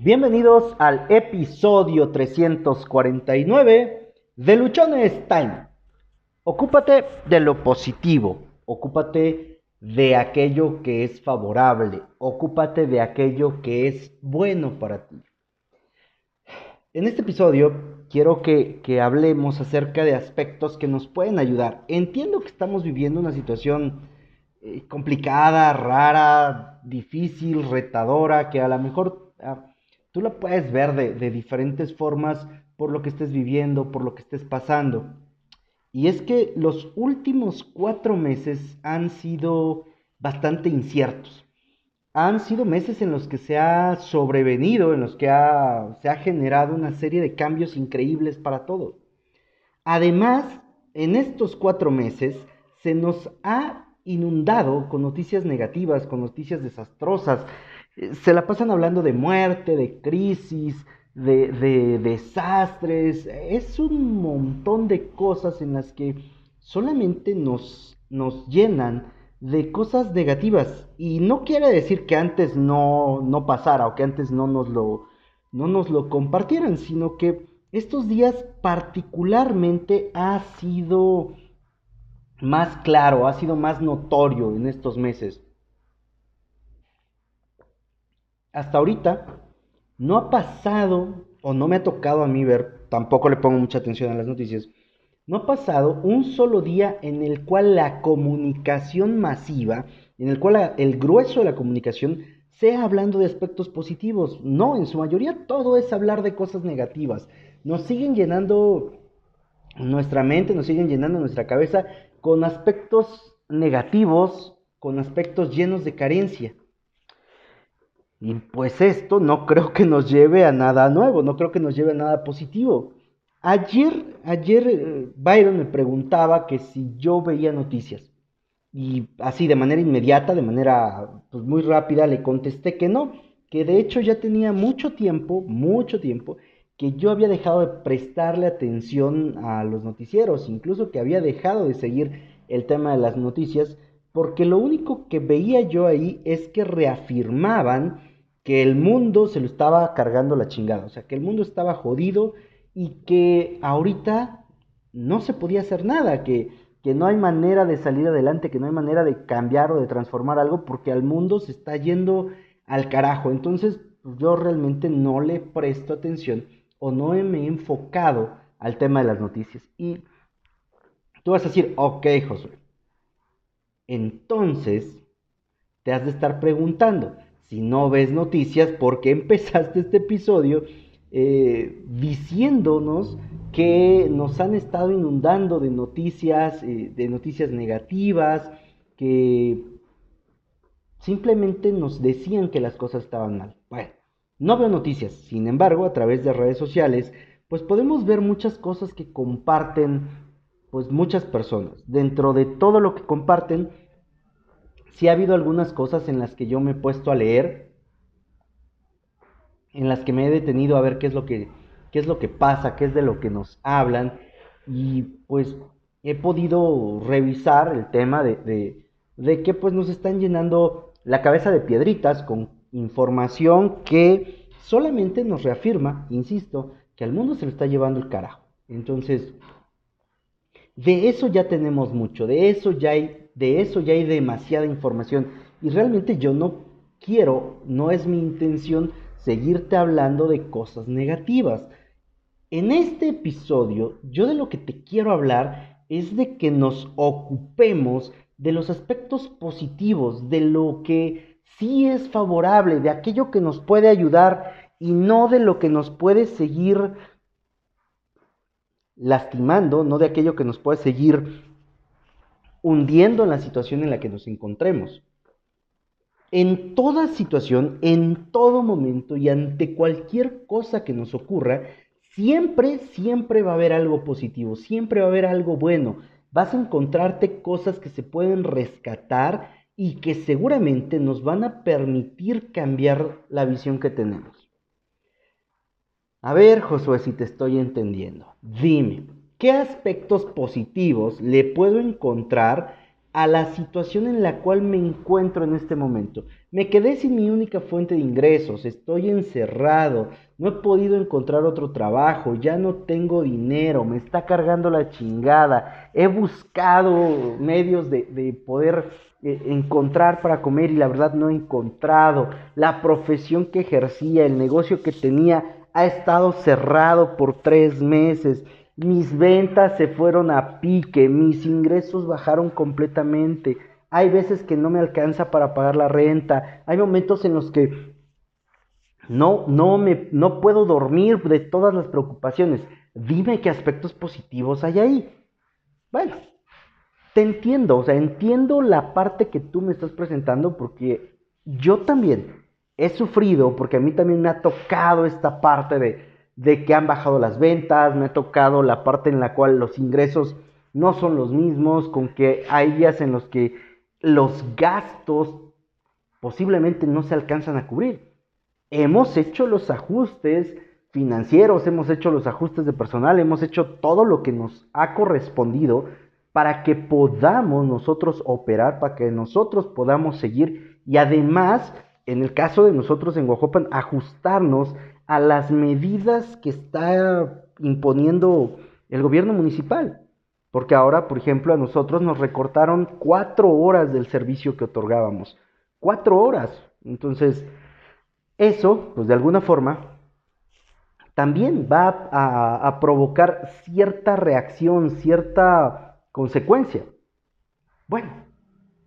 Bienvenidos al episodio 349 de Luchones Time. Ocúpate de lo positivo, ocúpate de aquello que es favorable, ocúpate de aquello que es bueno para ti. En este episodio quiero que, hablemos acerca de aspectos que nos pueden ayudar. Entiendo que estamos viviendo una situación eh, complicada, rara, difícil, retadora, que a lo mejor ah, tú la puedes ver de, diferentes formas por lo que estés viviendo, por lo que estés pasando. Y es que los últimos cuatro meses han sido bastante inciertos. Han sido meses en los que se ha sobrevenido, en los que se ha generado una serie de cambios increíbles para todos. Además, en estos cuatro meses se nos ha inundado con noticias negativas, con noticias desastrosas, se la pasan hablando de muerte, de crisis, de, desastres. Es un montón de cosas en las que solamente nos, nos llenan de cosas negativas. Y no quiere decir que antes no, no pasara o que antes no nos, lo, no nos lo compartieran, sino que estos días particularmente ha sido más claro, ha sido más notorio en estos meses hasta ahorita no ha pasado, o no me ha tocado a mí ver, tampoco le pongo mucha atención a las noticias, no ha pasado un solo día en el cual la comunicación masiva, en el cual el grueso de la comunicación sea hablando de aspectos positivos. No, en su mayoría todo es hablar de cosas negativas. Nos siguen llenando nuestra mente, nos siguen llenando nuestra cabeza con aspectos negativos, con aspectos llenos de carencia. Y pues esto no creo que nos lleve a nada nuevo, no creo que nos lleve a nada positivo. Ayer, ayer eh, Byron me preguntaba que si yo veía noticias. Y así de manera inmediata, de manera pues, muy rápida, le contesté que no, que de hecho ya tenía mucho tiempo, mucho tiempo, que yo había dejado de prestarle atención a los noticieros, incluso que había dejado de seguir el tema de las noticias, porque lo único que veía yo ahí es que reafirmaban que el mundo se lo estaba cargando la chingada, o sea, que el mundo estaba jodido y que ahorita no se podía hacer nada, que, que no hay manera de salir adelante, que no hay manera de cambiar o de transformar algo porque al mundo se está yendo al carajo. Entonces yo realmente no le presto atención o no me he enfocado al tema de las noticias. Y tú vas a decir, ok, Josué, entonces te has de estar preguntando, si no ves noticias, ¿por qué empezaste este episodio eh, diciéndonos que nos han estado inundando de noticias, eh, de noticias negativas, que simplemente nos decían que las cosas estaban mal? Bueno, no veo noticias, sin embargo, a través de redes sociales, pues podemos ver muchas cosas que comparten pues muchas personas. Dentro de todo lo que comparten, sí ha habido algunas cosas en las que yo me he puesto a leer, en las que me he detenido a ver qué es lo que, qué es lo que pasa, qué es de lo que nos hablan, y pues he podido revisar el tema de, de, que pues nos están llenando la cabeza de piedritas con información que solamente nos reafirma, insisto, que al mundo se le está llevando el carajo. Entonces, de eso ya tenemos mucho, de eso ya hay de eso ya hay demasiada información y realmente yo no quiero, no es mi intención seguirte hablando de cosas negativas. En este episodio yo de lo que te quiero hablar es de que nos ocupemos de los aspectos positivos, de lo que sí es favorable, de aquello que nos puede ayudar y no de lo que nos puede seguir lastimando, no de aquello que nos puede seguir hundiendo en la situación en la que nos encontremos. En toda situación, en todo momento y ante cualquier cosa que nos ocurra, siempre, siempre va a haber algo positivo, siempre va a haber algo bueno. Vas a encontrarte cosas que se pueden rescatar y que seguramente nos van a permitir cambiar la visión que tenemos. A ver, Josué, si te estoy entendiendo. Dime, ¿Qué aspectos positivos le puedo encontrar a la situación en la cual me encuentro en este momento? Me quedé sin mi única fuente de ingresos, estoy encerrado, no he podido encontrar otro trabajo, ya no tengo dinero, me está cargando la chingada, he buscado medios de, poder eh, encontrar para comer y la verdad no he encontrado, la profesión que ejercía, el negocio que tenía ha estado cerrado por tres meses, mis ventas se fueron a pique, mis ingresos bajaron completamente hay veces que no me alcanza para pagar la renta, hay momentos en los que no, no, me, no puedo dormir de todas las preocupaciones. Dime qué aspectos positivos hay ahí. Bueno, te entiendo, o sea, entiendo la parte que tú me estás presentando porque yo también he sufrido, porque a mí también me ha tocado esta parte de, de que han bajado las ventas, me ha tocado la parte en la cual los ingresos no son los mismos, con que hay días en los que los gastos posiblemente no se alcanzan a cubrir. Hemos hecho los ajustes financieros, hemos hecho los ajustes de personal, hemos hecho todo lo que nos ha correspondido para que podamos nosotros operar, para que nosotros podamos seguir y además, en el caso de nosotros en Guajopan, ajustarnos a las medidas que está imponiendo el gobierno municipal. Porque ahora, por ejemplo, a nosotros nos recortaron cuatro horas del servicio que otorgábamos. Cuatro horas. Entonces, eso, pues de alguna forma, también va a, provocar cierta reacción, cierta consecuencia. Bueno,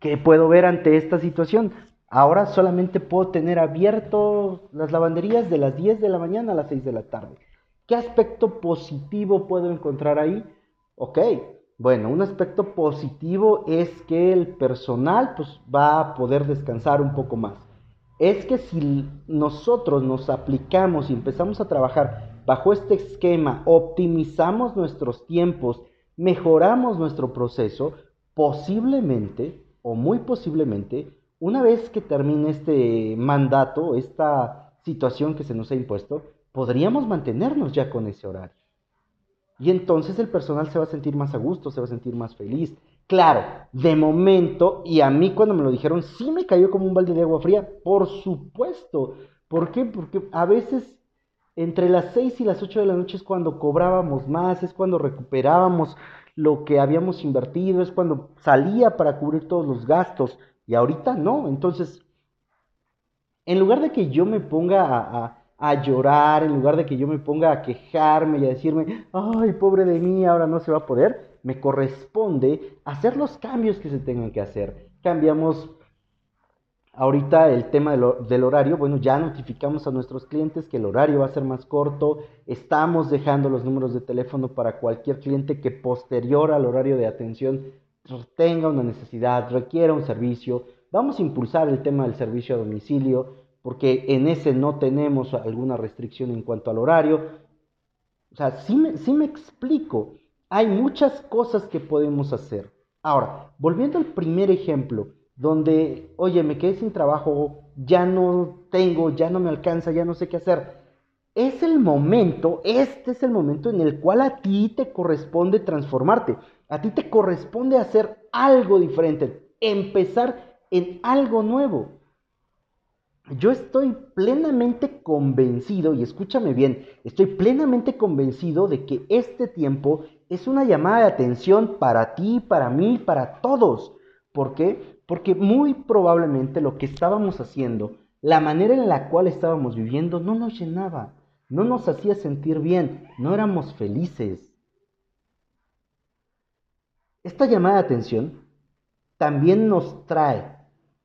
¿qué puedo ver ante esta situación? Ahora solamente puedo tener abierto las lavanderías de las 10 de la mañana a las 6 de la tarde. ¿Qué aspecto positivo puedo encontrar ahí? Ok, bueno, un aspecto positivo es que el personal pues, va a poder descansar un poco más. Es que si nosotros nos aplicamos y empezamos a trabajar bajo este esquema, optimizamos nuestros tiempos, mejoramos nuestro proceso, posiblemente o muy posiblemente, una vez que termine este mandato, esta situación que se nos ha impuesto, podríamos mantenernos ya con ese horario. Y entonces el personal se va a sentir más a gusto, se va a sentir más feliz. Claro, de momento, y a mí cuando me lo dijeron, sí me cayó como un balde de agua fría, por supuesto. ¿Por qué? Porque a veces entre las 6 y las 8 de la noche es cuando cobrábamos más, es cuando recuperábamos lo que habíamos invertido, es cuando salía para cubrir todos los gastos. Y ahorita no. Entonces, en lugar de que yo me ponga a a llorar, en lugar de que yo me ponga a quejarme y a decirme, ay, pobre de mí, ahora no se va a poder, me corresponde hacer los cambios que se tengan que hacer. Cambiamos ahorita el tema del, horario, bueno, ya notificamos a nuestros clientes que el horario va a ser más corto, estamos dejando los números de teléfono para cualquier cliente que posterior al horario de atención tenga una necesidad, requiera un servicio, vamos a impulsar el tema del servicio a domicilio, porque en ese no tenemos alguna restricción en cuanto al horario. O sea, sí me, me explico. Hay muchas cosas que podemos hacer. Ahora, volviendo al primer ejemplo, donde, oye, me quedé sin trabajo, ya no tengo, ya no me alcanza, ya no sé qué hacer. Es el momento, este es el momento en el cual a ti te corresponde transformarte. A ti te corresponde hacer algo diferente, empezar en algo nuevo yo estoy plenamente convencido, y escúchame bien, estoy plenamente convencido de que este tiempo es una llamada de atención para ti, para mí, para todos. ¿Por qué? Porque muy probablemente lo que estábamos haciendo, la manera en la cual estábamos viviendo, no nos llenaba, no nos hacía sentir bien, no éramos felices. Esta llamada de atención también nos trae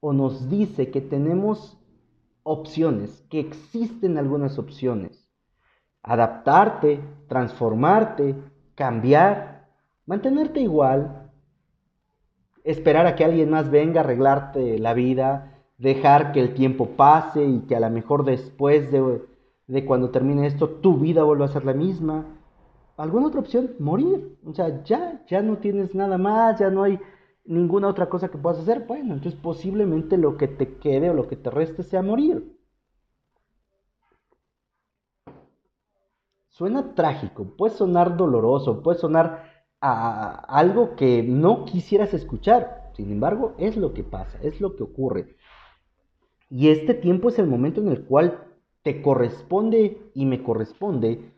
o nos dice que tenemos opciones, que existen algunas opciones. Adaptarte, transformarte, cambiar, mantenerte igual, esperar a que alguien más venga a arreglarte la vida, dejar que el tiempo pase y que a lo mejor después de, de cuando termine esto tu vida vuelva a ser la misma. ¿Alguna otra opción? Morir. O sea, ya, ya no tienes nada más, ya no hay ninguna otra cosa que puedas hacer, bueno, entonces posiblemente lo que te quede o lo que te reste sea morir. Suena trágico, puede sonar doloroso, puede sonar a algo que no quisieras escuchar. Sin embargo, es lo que pasa, es lo que ocurre. Y este tiempo es el momento en el cual te corresponde y me corresponde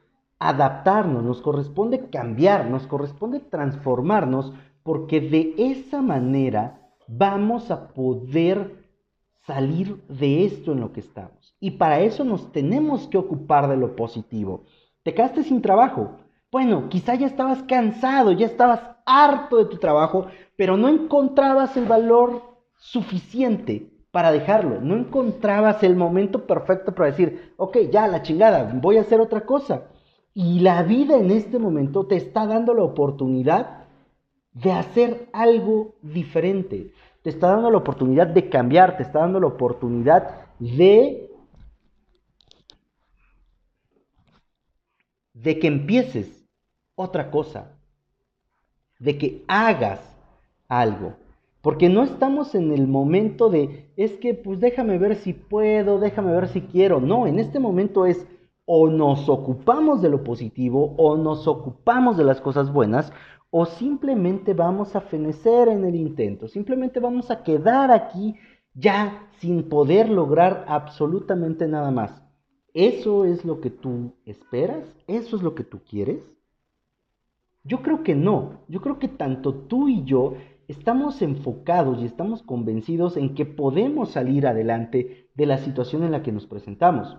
adaptarnos, nos corresponde cambiar, nos corresponde transformarnos, porque de esa manera vamos a poder salir de esto en lo que estamos. Y para eso nos tenemos que ocupar de lo positivo. Te quedaste sin trabajo. Bueno, quizá ya estabas cansado, ya estabas harto de tu trabajo, pero no encontrabas el valor suficiente para dejarlo. No encontrabas el momento perfecto para decir, ok, ya la chingada, voy a hacer otra cosa. Y la vida en este momento te está dando la oportunidad de hacer algo diferente. Te está dando la oportunidad de cambiar, te está dando la oportunidad de de que empieces otra cosa, de que hagas algo. Porque no estamos en el momento de, es que pues déjame ver si puedo, déjame ver si quiero. No, en este momento es o nos ocupamos de lo positivo o nos ocupamos de las cosas buenas o simplemente vamos a fenecer en el intento, simplemente vamos a quedar aquí ya sin poder lograr absolutamente nada más. ¿Eso es lo que tú esperas? ¿Eso es lo que tú quieres? Yo creo que no. Yo creo que tanto tú y yo estamos enfocados y estamos convencidos en que podemos salir adelante de la situación en la que nos presentamos.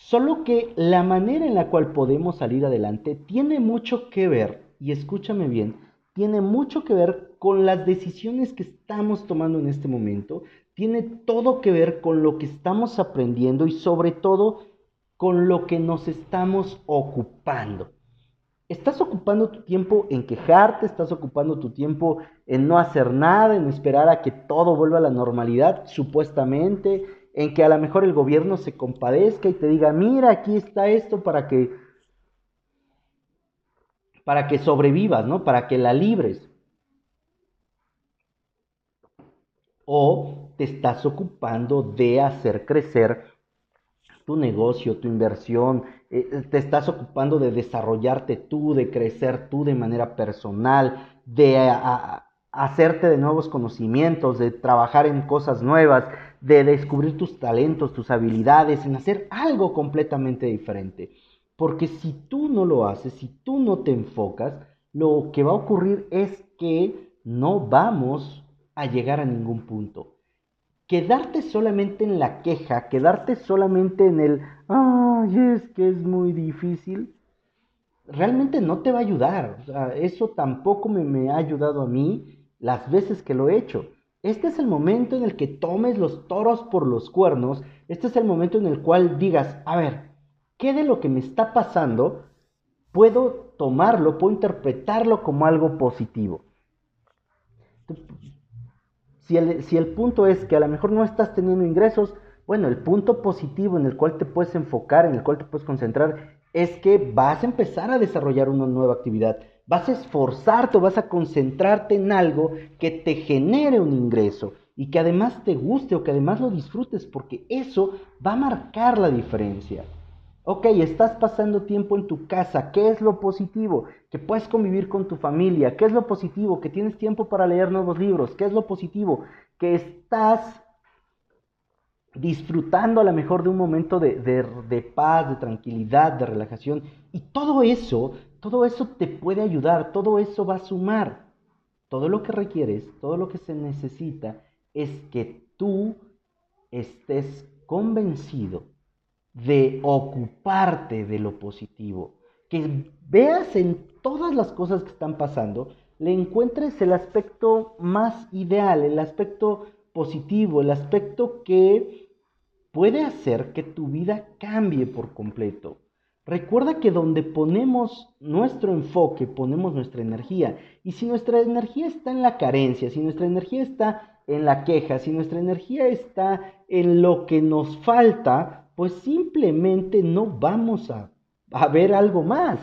Solo que la manera en la cual podemos salir adelante tiene mucho que ver, y escúchame bien, tiene mucho que ver con las decisiones que estamos tomando en este momento, tiene todo que ver con lo que estamos aprendiendo y sobre todo con lo que nos estamos ocupando. Estás ocupando tu tiempo en quejarte, estás ocupando tu tiempo en no hacer nada, en esperar a que todo vuelva a la normalidad, supuestamente, en que a lo mejor el gobierno se compadezca y te diga, mira, aquí está esto para que para que sobrevivas, ¿no? Para que la libres. O te estás ocupando de hacer crecer tu negocio, tu inversión, eh, te estás ocupando de desarrollarte tú, de crecer tú de manera personal, de hacerte de nuevos conocimientos, de trabajar en cosas nuevas, de descubrir tus talentos, tus habilidades, en hacer algo completamente diferente. Porque si tú no lo haces, si tú no te enfocas, lo que va a ocurrir es que no vamos a llegar a ningún punto quedarte solamente en la queja, quedarte solamente en el, ay, es que es muy difícil, realmente no te va a ayudar. eso tampoco me, me ha ayudado a mí las veces que lo he hecho. Este es el momento en el que tomes los toros por los cuernos. Este es el momento en el cual digas, a ver, ¿qué de lo que me está pasando puedo tomarlo, puedo interpretarlo como algo positivo? Si el, punto es que a lo mejor no estás teniendo ingresos, bueno, el punto positivo en el cual te puedes enfocar, en el cual te puedes concentrar, es que vas a empezar a desarrollar una nueva actividad. Vas a esforzarte o vas a concentrarte en algo que te genere un ingreso y que además te guste o que además lo disfrutes, porque eso va a marcar la diferencia. Ok, estás pasando tiempo en tu casa. ¿Qué es lo positivo? Que puedes convivir con tu familia. ¿Qué es lo positivo? Que tienes tiempo para leer nuevos libros. ¿Qué es lo positivo? Que estás disfrutando a lo mejor de un momento de, de, paz, de tranquilidad, de relajación. Y todo eso, todo eso te puede ayudar, todo eso va a sumar. Todo lo que requieres, todo lo que se necesita es que tú estés convencido de ocuparte de lo positivo, que veas en todas las cosas que están pasando, le encuentres el aspecto más ideal, el aspecto positivo, el aspecto que puede hacer que tu vida cambie por completo. Recuerda que donde ponemos nuestro enfoque, ponemos nuestra energía. Y si nuestra energía está en la carencia, si nuestra energía está en la queja, si nuestra energía está en lo que nos falta, pues simplemente no vamos a, ver algo más.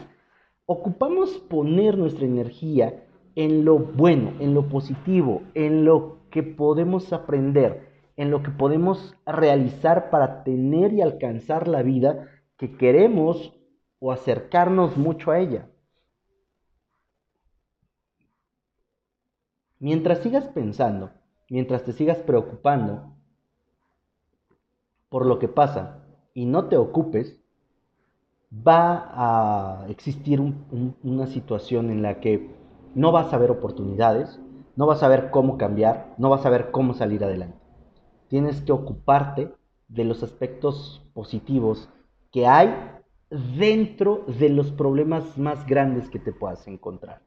Ocupamos poner nuestra energía en lo bueno, en lo positivo, en lo que podemos aprender, en lo que podemos realizar para tener y alcanzar la vida que queremos o acercarnos mucho a ella. Mientras sigas pensando, mientras te sigas preocupando, por lo que pasa y no te ocupes, va a existir una situación en la que no vas a ver oportunidades, no vas a ver cómo cambiar, no vas a ver cómo salir adelante. Tienes que ocuparte de los aspectos positivos que hay dentro de los problemas más grandes que te puedas encontrar.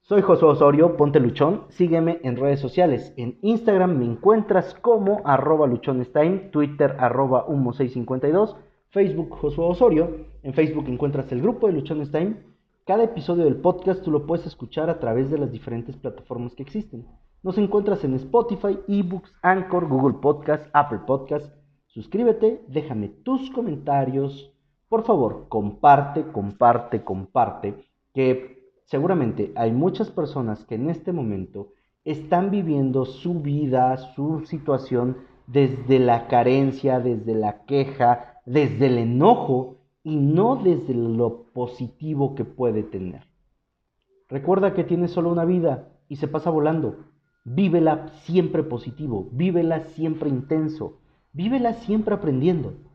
Soy Josué Osorio, ponte luchón, sígueme en redes sociales. En Instagram me encuentras como arroba luchonestime, Twitter arroba humo652, Facebook Josué Osorio. En Facebook encuentras el grupo de Luchonestime. Cada episodio del podcast tú lo puedes escuchar a través de las diferentes plataformas que existen. Nos encuentras en Spotify, eBooks, Anchor, Google Podcast, Apple Podcast. Suscríbete, déjame tus comentarios. Por favor, comparte, comparte, comparte. Que Seguramente hay muchas personas que en este momento están viviendo su vida, su situación desde la carencia, desde la queja, desde el enojo y no desde lo positivo que puede tener. Recuerda que tienes solo una vida y se pasa volando. Vívela siempre positivo, vívela siempre intenso, vívela siempre aprendiendo.